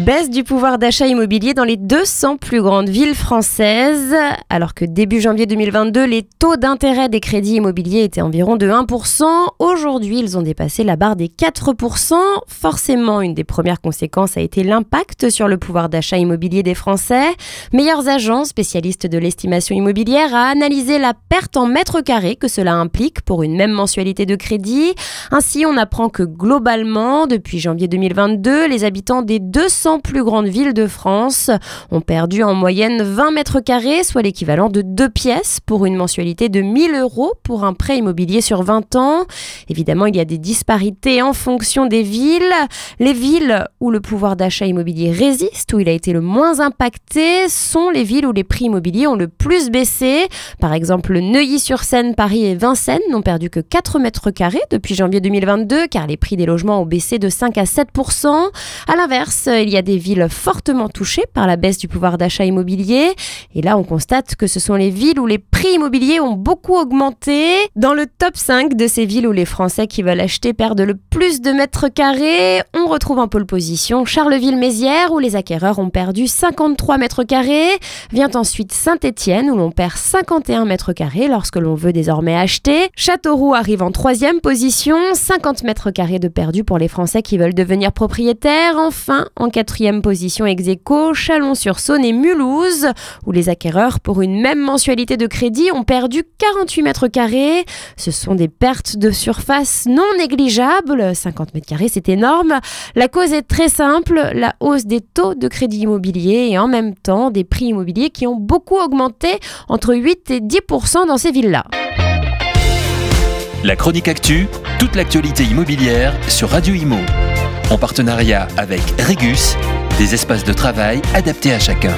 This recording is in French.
Baisse du pouvoir d'achat immobilier dans les 200 plus grandes villes françaises. Alors que début janvier 2022, les taux d'intérêt des crédits immobiliers étaient environ de 1%, aujourd'hui ils ont dépassé la barre des 4%. Forcément, une des premières conséquences a été l'impact sur le pouvoir d'achat immobilier des Français. Meilleurs agents spécialistes de l'estimation immobilière a analysé la perte en mètres carrés que cela implique pour une même mensualité de crédit. Ainsi, on apprend que globalement, depuis janvier 2022, les habitants des 200 plus grandes villes de France ont perdu en moyenne 20 mètres carrés, soit l'équivalent de deux pièces pour une mensualité de 1000 euros pour un prêt immobilier sur 20 ans. Évidemment, il y a des disparités en fonction des villes. Les villes où le pouvoir d'achat immobilier résiste, où il a été le moins impacté, sont les villes où les prix immobiliers ont le plus baissé. Par exemple, Neuilly-sur-Seine, Paris et Vincennes n'ont perdu que 4 mètres carrés depuis janvier 2022, car les prix des logements ont baissé de 5 à 7% À l'inverse, il y a des villes fortement touchées par la baisse du pouvoir d'achat immobilier. Et là, on constate que ce sont les villes où les prix immobiliers ont beaucoup augmenté. Dans le top 5 de ces villes où les Français qui veulent acheter perdent le plus de mètres carrés, retrouve en pole position Charleville-Mézières où les acquéreurs ont perdu 53 mètres carrés. Vient ensuite Saint-Étienne où l'on perd 51 mètres carrés lorsque l'on veut désormais acheter. Châteauroux arrive en troisième position, 50 mètres carrés de perdu pour les Français qui veulent devenir propriétaires. Enfin, en quatrième position ex Chalon-sur-Saône et Mulhouse, où les acquéreurs, pour une même mensualité de crédit, ont perdu 48 mètres carrés. Ce sont des pertes de surface non négligeables. 50 mètres carrés, c'est énorme. La cause est très simple, la hausse des taux de crédit immobilier et en même temps des prix immobiliers qui ont beaucoup augmenté, entre 8 et 10% dans ces villes-là. La chronique actu, toute l'actualité immobilière sur Radio Imo en partenariat avec Regus, des espaces de travail adaptés à chacun.